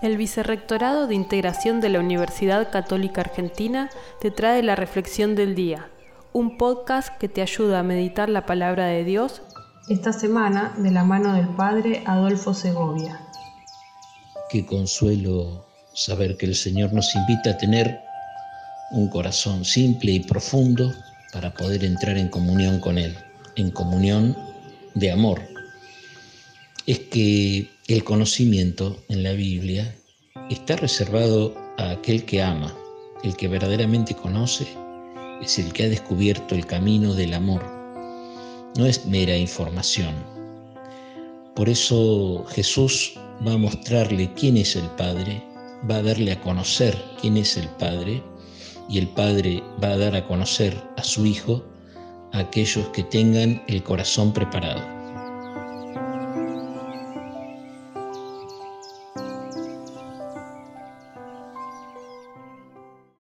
El Vicerrectorado de Integración de la Universidad Católica Argentina te trae la Reflexión del Día, un podcast que te ayuda a meditar la palabra de Dios esta semana de la mano del Padre Adolfo Segovia. Qué consuelo saber que el Señor nos invita a tener un corazón simple y profundo para poder entrar en comunión con Él, en comunión de amor. Es que el conocimiento en la Biblia está reservado a aquel que ama, el que verdaderamente conoce, es el que ha descubierto el camino del amor. No es mera información. Por eso Jesús va a mostrarle quién es el Padre, va a darle a conocer quién es el Padre y el Padre va a dar a conocer a su Hijo a aquellos que tengan el corazón preparado.